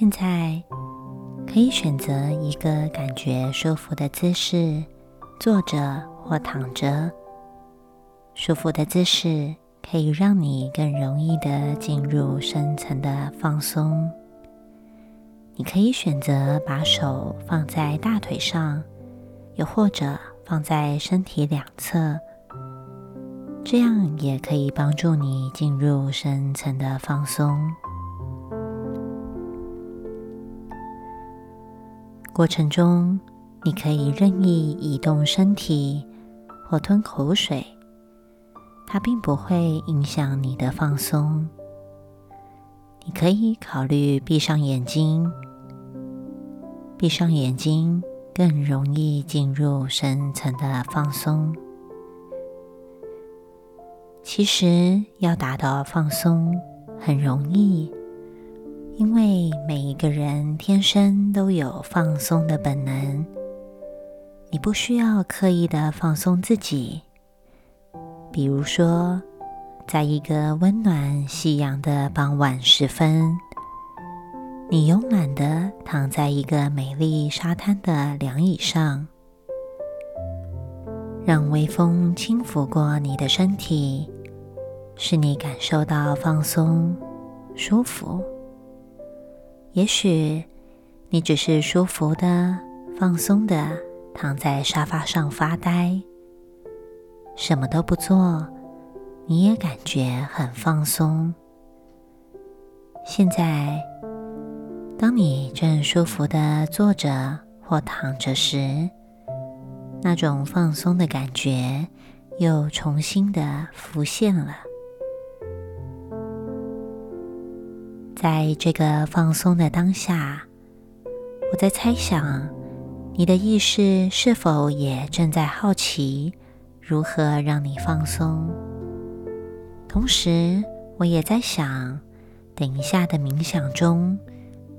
现在可以选择一个感觉舒服的姿势，坐着或躺着。舒服的姿势可以让你更容易的进入深层的放松。你可以选择把手放在大腿上，又或者放在身体两侧，这样也可以帮助你进入深层的放松。过程中，你可以任意移动身体或吞口水，它并不会影响你的放松。你可以考虑闭上眼睛。闭上眼睛，更容易进入深层的放松。其实要达到放松很容易，因为每一个人天生都有放松的本能。你不需要刻意的放松自己，比如说，在一个温暖夕阳的傍晚时分。你慵懒的躺在一个美丽沙滩的凉椅上，让微风轻拂过你的身体，使你感受到放松、舒服。也许你只是舒服的、放松的躺在沙发上发呆，什么都不做，你也感觉很放松。现在。当你正舒服的坐着或躺着时，那种放松的感觉又重新的浮现了。在这个放松的当下，我在猜想，你的意识是否也正在好奇如何让你放松？同时，我也在想，等一下的冥想中。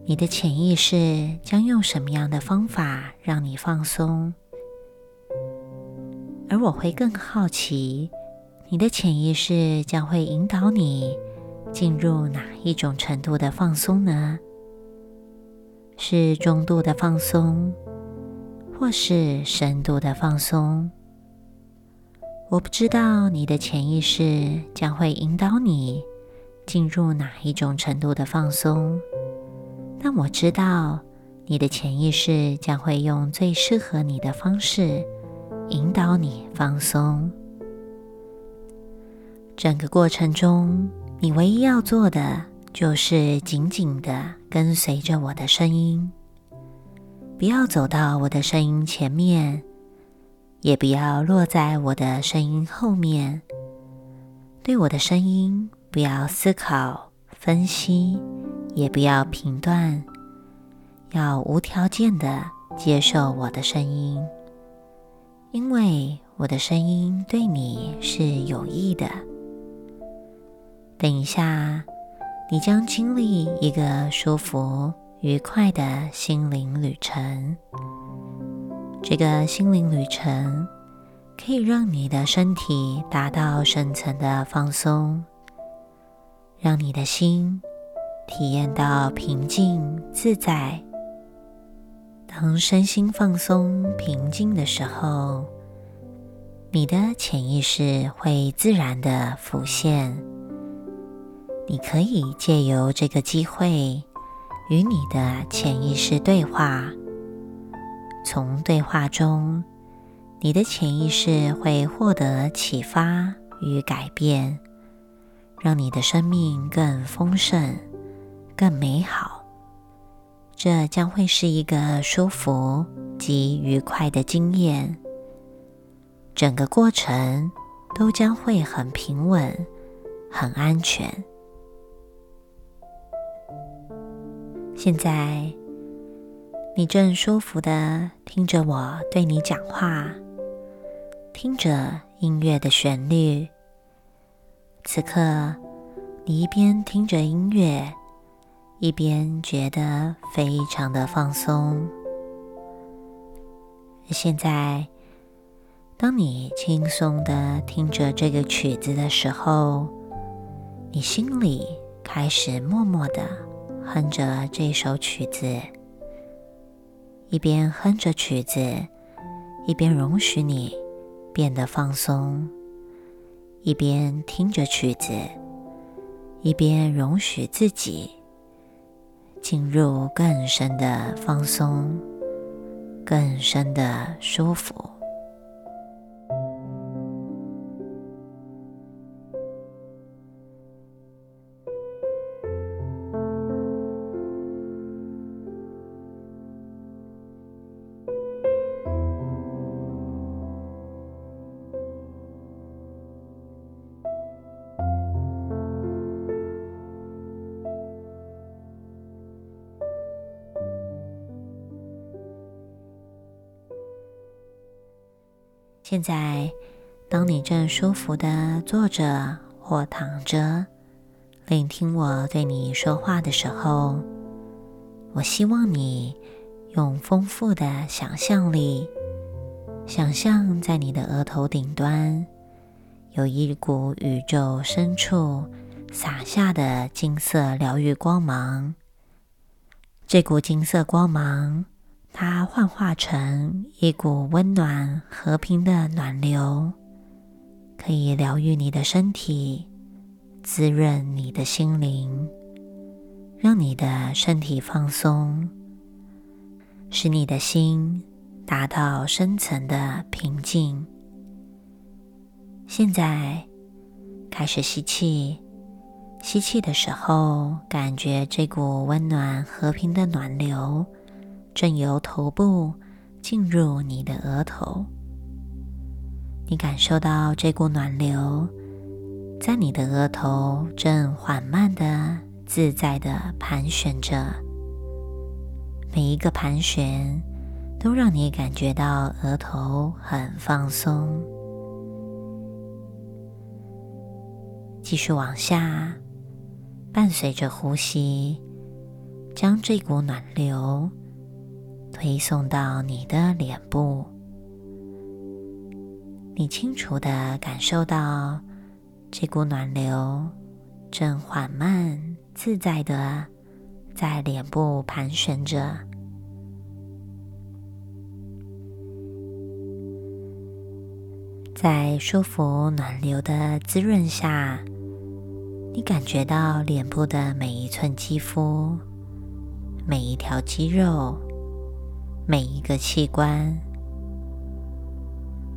你的潜意识将用什么样的方法让你放松？而我会更好奇，你的潜意识将会引导你进入哪一种程度的放松呢？是中度的放松，或是深度的放松？我不知道你的潜意识将会引导你进入哪一种程度的放松。但我知道，你的潜意识将会用最适合你的方式引导你放松。整个过程中，你唯一要做的就是紧紧的跟随着我的声音，不要走到我的声音前面，也不要落在我的声音后面。对我的声音，不要思考、分析。也不要评断，要无条件的接受我的声音，因为我的声音对你是有益的。等一下，你将经历一个舒服、愉快的心灵旅程。这个心灵旅程可以让你的身体达到深层的放松，让你的心。体验到平静自在。当身心放松、平静的时候，你的潜意识会自然的浮现。你可以借由这个机会与你的潜意识对话。从对话中，你的潜意识会获得启发与改变，让你的生命更丰盛。更美好，这将会是一个舒服及愉快的经验。整个过程都将会很平稳、很安全。现在，你正舒服的听着我对你讲话，听着音乐的旋律。此刻，你一边听着音乐。一边觉得非常的放松。现在，当你轻松的听着这个曲子的时候，你心里开始默默的哼着这首曲子，一边哼着曲子，一边容许你变得放松；一边听着曲子，一边容许自己进入更深的放松、更深的舒服。现在，当你正舒服的坐着或躺着，聆听我对你说话的时候，我希望你用丰富的想象力，想象在你的额头顶端有一股宇宙深处洒下的金色疗愈光芒。这股金色光芒。它幻化成一股温暖、和平的暖流，可以疗愈你的身体，滋润你的心灵，让你的身体放松，使你的心达到深层的平静。现在开始吸气，吸气的时候，感觉这股温暖、和平的暖流。正由头部进入你的额头，你感受到这股暖流在你的额头正缓慢的、自在的盘旋着。每一个盘旋都让你感觉到额头很放松。继续往下，伴随着呼吸，将这股暖流。推送到你的脸部，你清楚的感受到这股暖流正缓慢、自在的在脸部盘旋着。在舒服暖流的滋润下，你感觉到脸部的每一寸肌肤、每一条肌肉。每一个器官，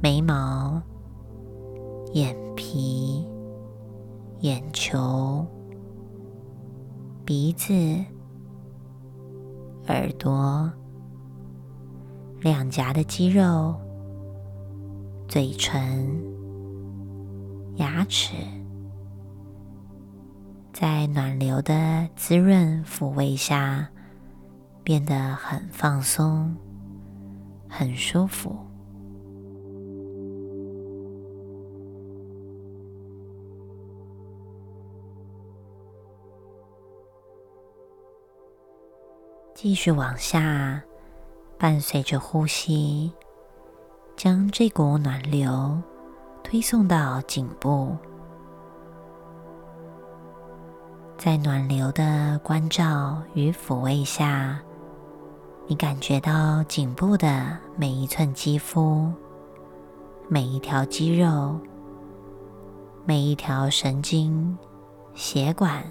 眉毛、眼皮、眼球、鼻子、耳朵、两颊的肌肉、嘴唇、牙齿，在暖流的滋润抚慰下，变得很放松。很舒服。继续往下，伴随着呼吸，将这股暖流推送到颈部，在暖流的关照与抚慰下。你感觉到颈部的每一寸肌肤、每一条肌肉、每一条神经、血管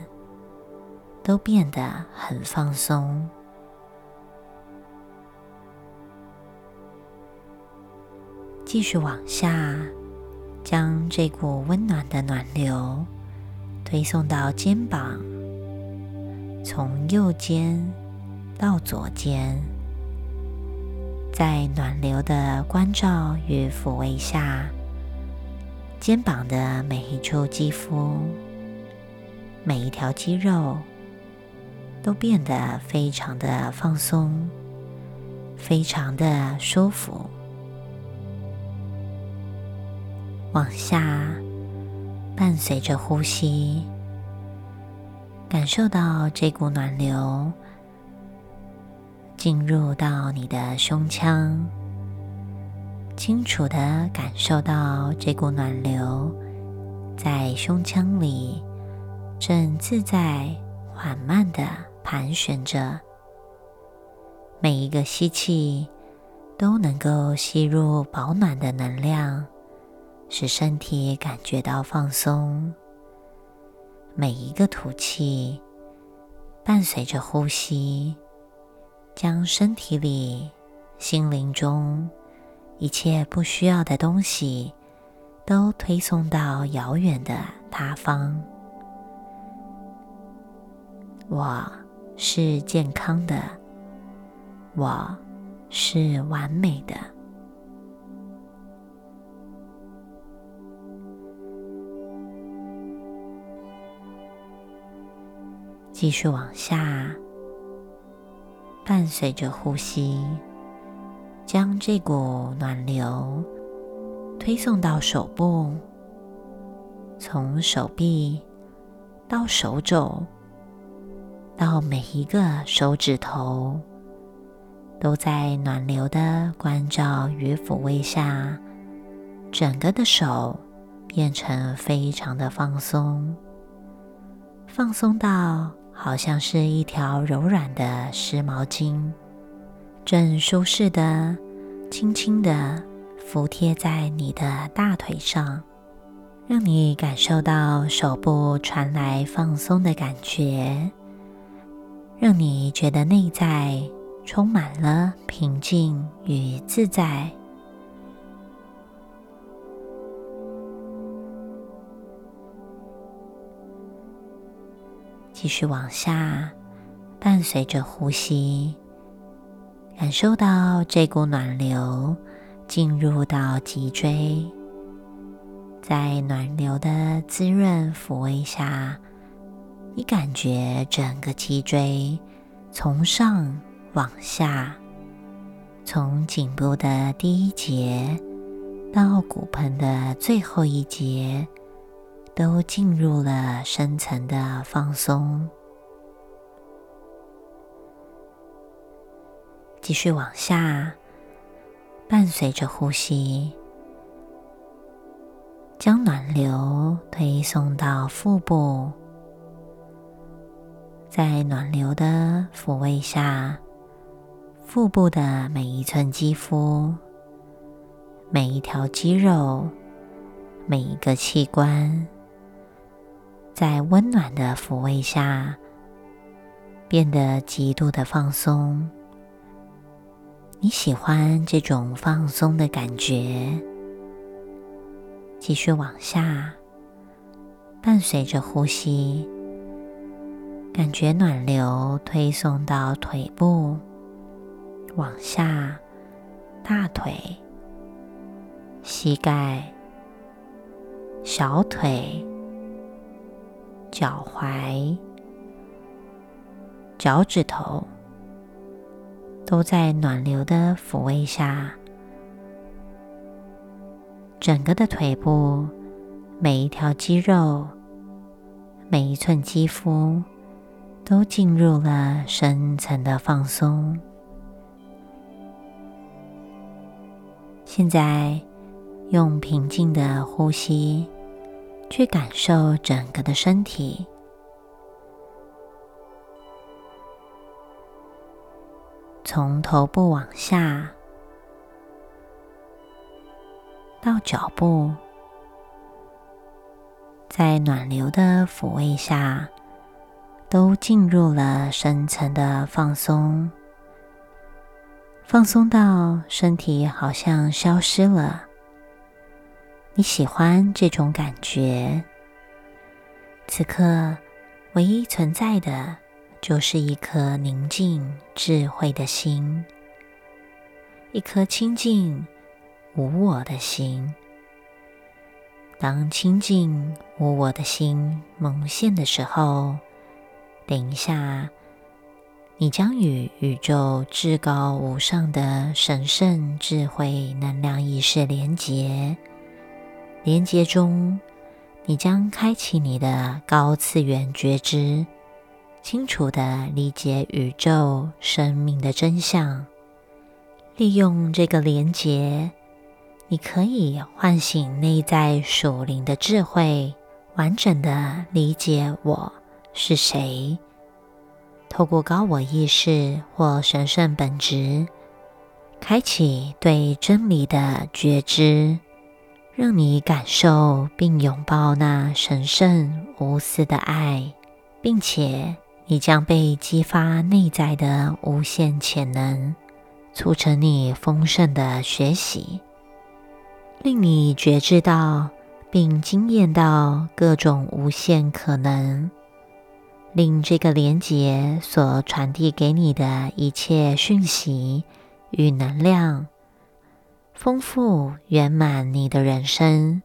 都变得很放松。继续往下，将这股温暖的暖流推送到肩膀，从右肩。到左肩，在暖流的关照与抚慰下，肩膀的每一处肌肤、每一条肌肉都变得非常的放松，非常的舒服。往下，伴随着呼吸，感受到这股暖流。进入到你的胸腔，清楚的感受到这股暖流在胸腔里正自在、缓慢的盘旋着，每一个吸气都能够吸入保暖的能量，使身体感觉到放松。每一个吐气伴随着呼吸，将身体里、心灵中一切不需要的东西都推送到遥远的他方。我是健康的，我是完美的。继续往下，伴随着呼吸，将这股暖流推送到手部，从手臂到手肘。到每一个手指头，都在暖流的关照与抚慰下，整个的手变成非常的放松，放松到好像是一条柔软的湿毛巾，正舒适的、轻轻的服贴在你的大腿上，让你感受到手部传来放松的感觉。让你觉得内在充满了平静与自在。继续往下，伴随着呼吸，感受到这股暖流进入到脊椎，在暖流的滋润抚慰下。你感觉整个脊椎从上往下，从颈部的第一节到骨盆的最后一节，都进入了深层的放松。继续往下，伴随着呼吸，将暖流推送到腹部。在暖流的抚慰下，腹部的每一寸肌肤、每一条肌肉、每一个器官，在温暖的抚慰下，变得极度的放松。你喜欢这种放松的感觉？继续往下，伴随着呼吸。感觉暖流推送到腿部，往下，大腿、膝盖、小腿、脚踝、脚趾头，都在暖流的抚慰下，整个的腿部，每一条肌肉，每一寸肌肤。都进入了深层的放松。现在，用平静的呼吸去感受整个的身体，从头部往下到脚部，在暖流的抚慰下。都进入了深层的放松，放松到身体好像消失了。你喜欢这种感觉？此刻唯一存在的就是一颗宁静、智慧的心，一颗清净无我的心。当清净无我的心萌现的时候。等一下，你将与宇宙至高无上的神圣智慧能量意识连结。连接中，你将开启你的高次元觉知，清楚的理解宇宙生命的真相。利用这个连接，你可以唤醒内在属灵的智慧，完整的理解我。是谁？透过高我意识或神圣本质，开启对真理的觉知，让你感受并拥抱那神圣无私的爱，并且你将被激发内在的无限潜能，促成你丰盛的学习，令你觉知到并惊艳到各种无限可能。令这个连接所传递给你的一切讯息与能量，丰富圆满你的人生，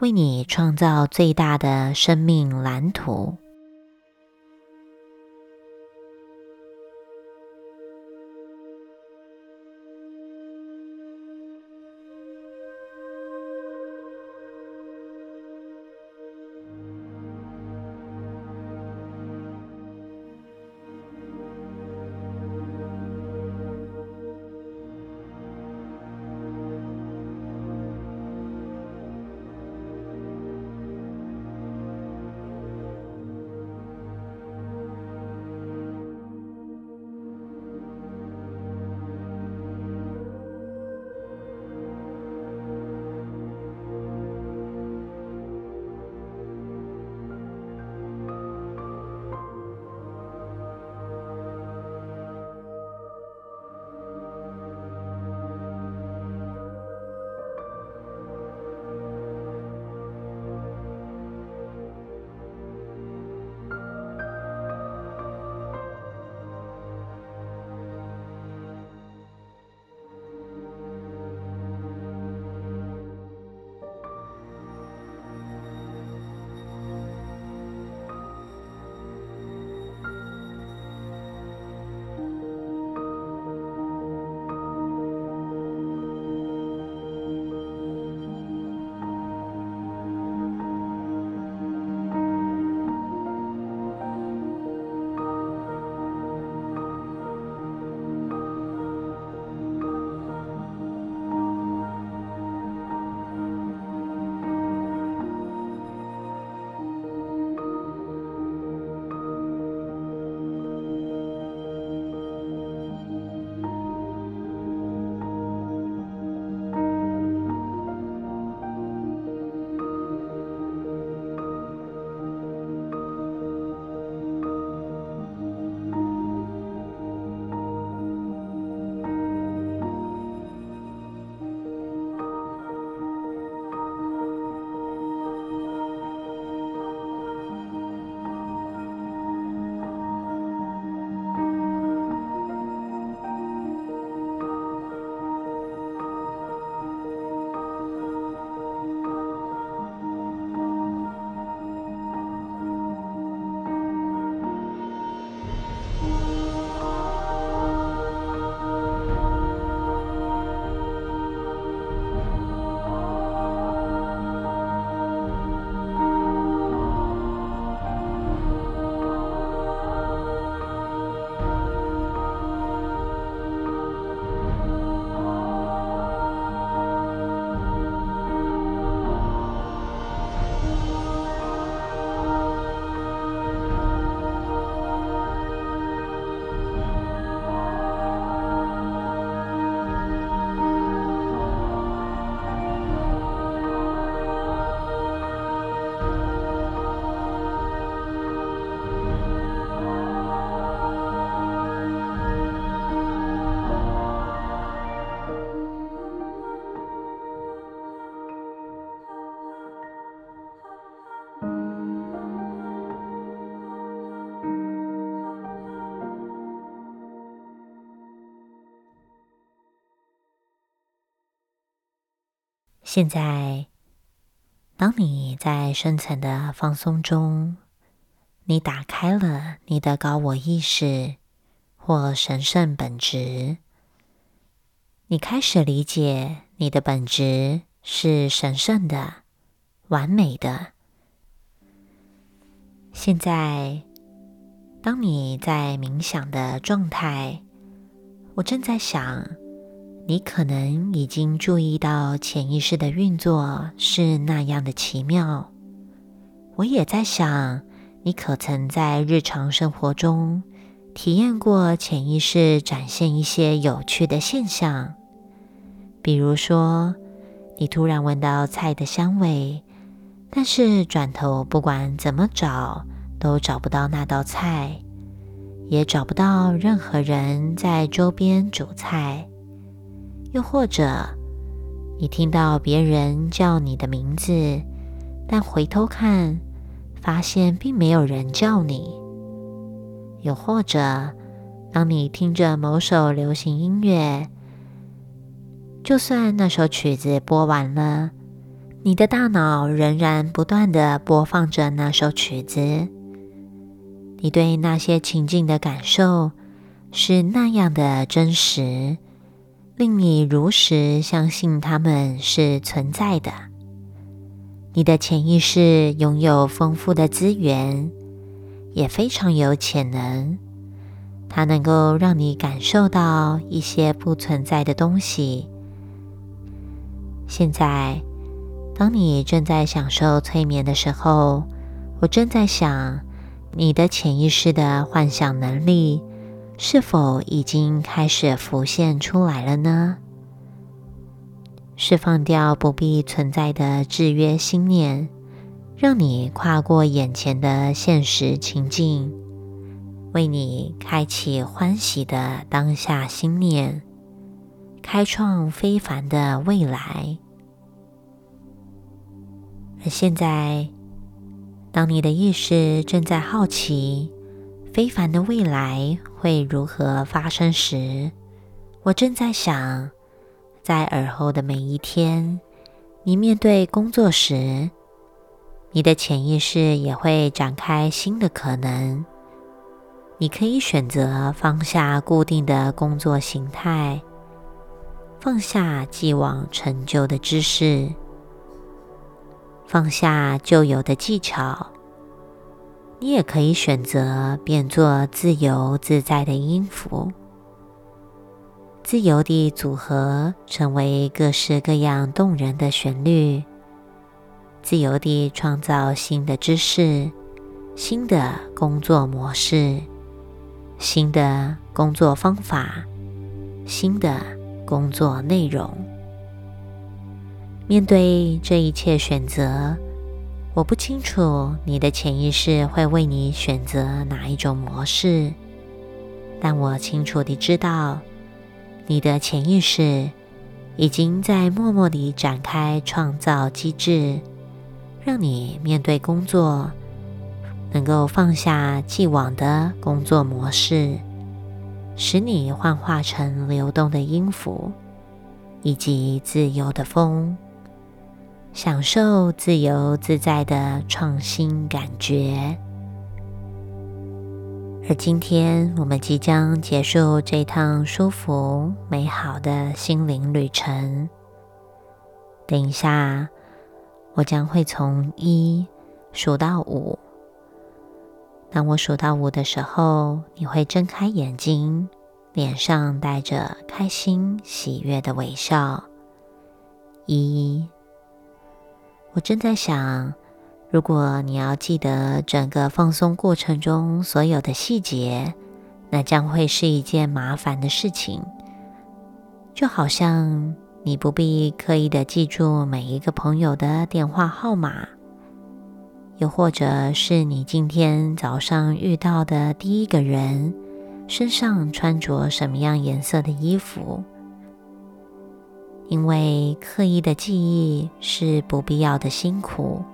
为你创造最大的生命蓝图。现在，当你在深层的放松中，你打开了你的高我意识或神圣本质，你开始理解你的本质是神圣的、完美的。现在，当你在冥想的状态，我正在想。你可能已经注意到潜意识的运作是那样的奇妙。我也在想，你可曾在日常生活中体验过潜意识展现一些有趣的现象，比如说，你突然闻到菜的香味，但是转头不管怎么找都找不到那道菜，也找不到任何人在周边煮菜。又或者，你听到别人叫你的名字，但回头看，发现并没有人叫你。又或者，当你听着某首流行音乐，就算那首曲子播完了，你的大脑仍然不断的播放着那首曲子。你对那些情境的感受是那样的真实，令你如实相信他们是存在的。你的潜意识拥有丰富的资源。也非常有潜能，它能够让你感受到一些不存在的东西。现在，当你正在享受催眠的时候，我正在想，你的潜意识的幻想能力是否已经开始浮现出来了呢？释放掉不必存在的制约心念。让你跨过眼前的现实情境，为你开启欢喜的当下心念，开创非凡的未来。而现在，当你的意识正在好奇非凡的未来会如何发生时，我正在想，在耳后的每一天，你面对工作时。你的潜意识也会展开新的可能。你可以选择放下固定的工作形态，放下既往陈旧的知识，放下旧有的技巧。你也可以选择变作自由自在的音符，自由地组合成为各式各样动人的旋律。自由地创造新的知识、新的工作模式、新的工作方法、新的工作内容。面对这一切选择，我不清楚你的潜意识会为你选择哪一种模式，但我清楚地知道，你的潜意识已经在默默地展开创造机制。让你面对工作，能够放下既往的工作模式，使你幻化成流动的音符，以及自由的风，享受自由自在的创新感觉。而今天，我们即将结束这趟舒服美好的心灵旅程。等一下。我将会从一数到五。当我数到五的时候，你会睁开眼睛，脸上带着开心喜悦的微笑。一，我正在想，如果你要记得整个放松过程中所有的细节，那将会是一件麻烦的事情，就好像。你不必刻意的记住每一个朋友的电话号码，又或者是你今天早上遇到的第一个人身上穿着什么样颜色的衣服，因为刻意的记忆是不必要的辛苦。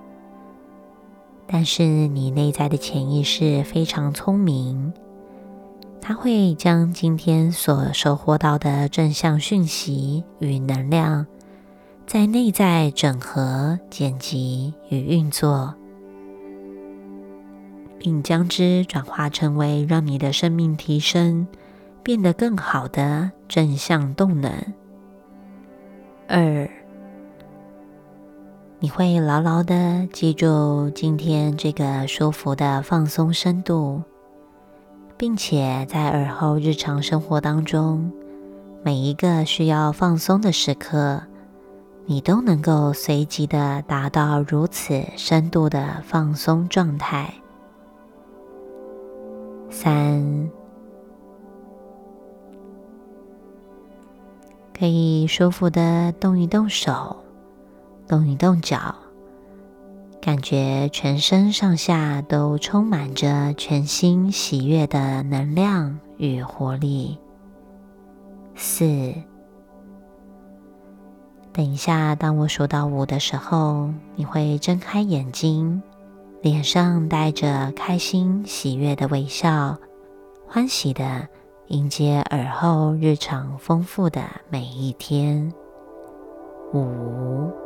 但是你内在的潜意识非常聪明。它会将今天所收获到的正向讯息与能量，在内在整合、剪辑与运作，并将之转化成为让你的生命提升、变得更好的正向动能。二，你会牢牢的记住今天这个舒服的放松深度。并且在耳后日常生活当中，每一个需要放松的时刻，你都能够随即的达到如此深度的放松状态。三，可以舒服的动一动手，动一动脚，感觉全身上下都充满着全新喜悦的能量与活力。四，等一下，当我数到五的时候，你会睁开眼睛，脸上带着开心喜悦的微笑，欢喜的。迎接耳后日常丰富的每一天。五。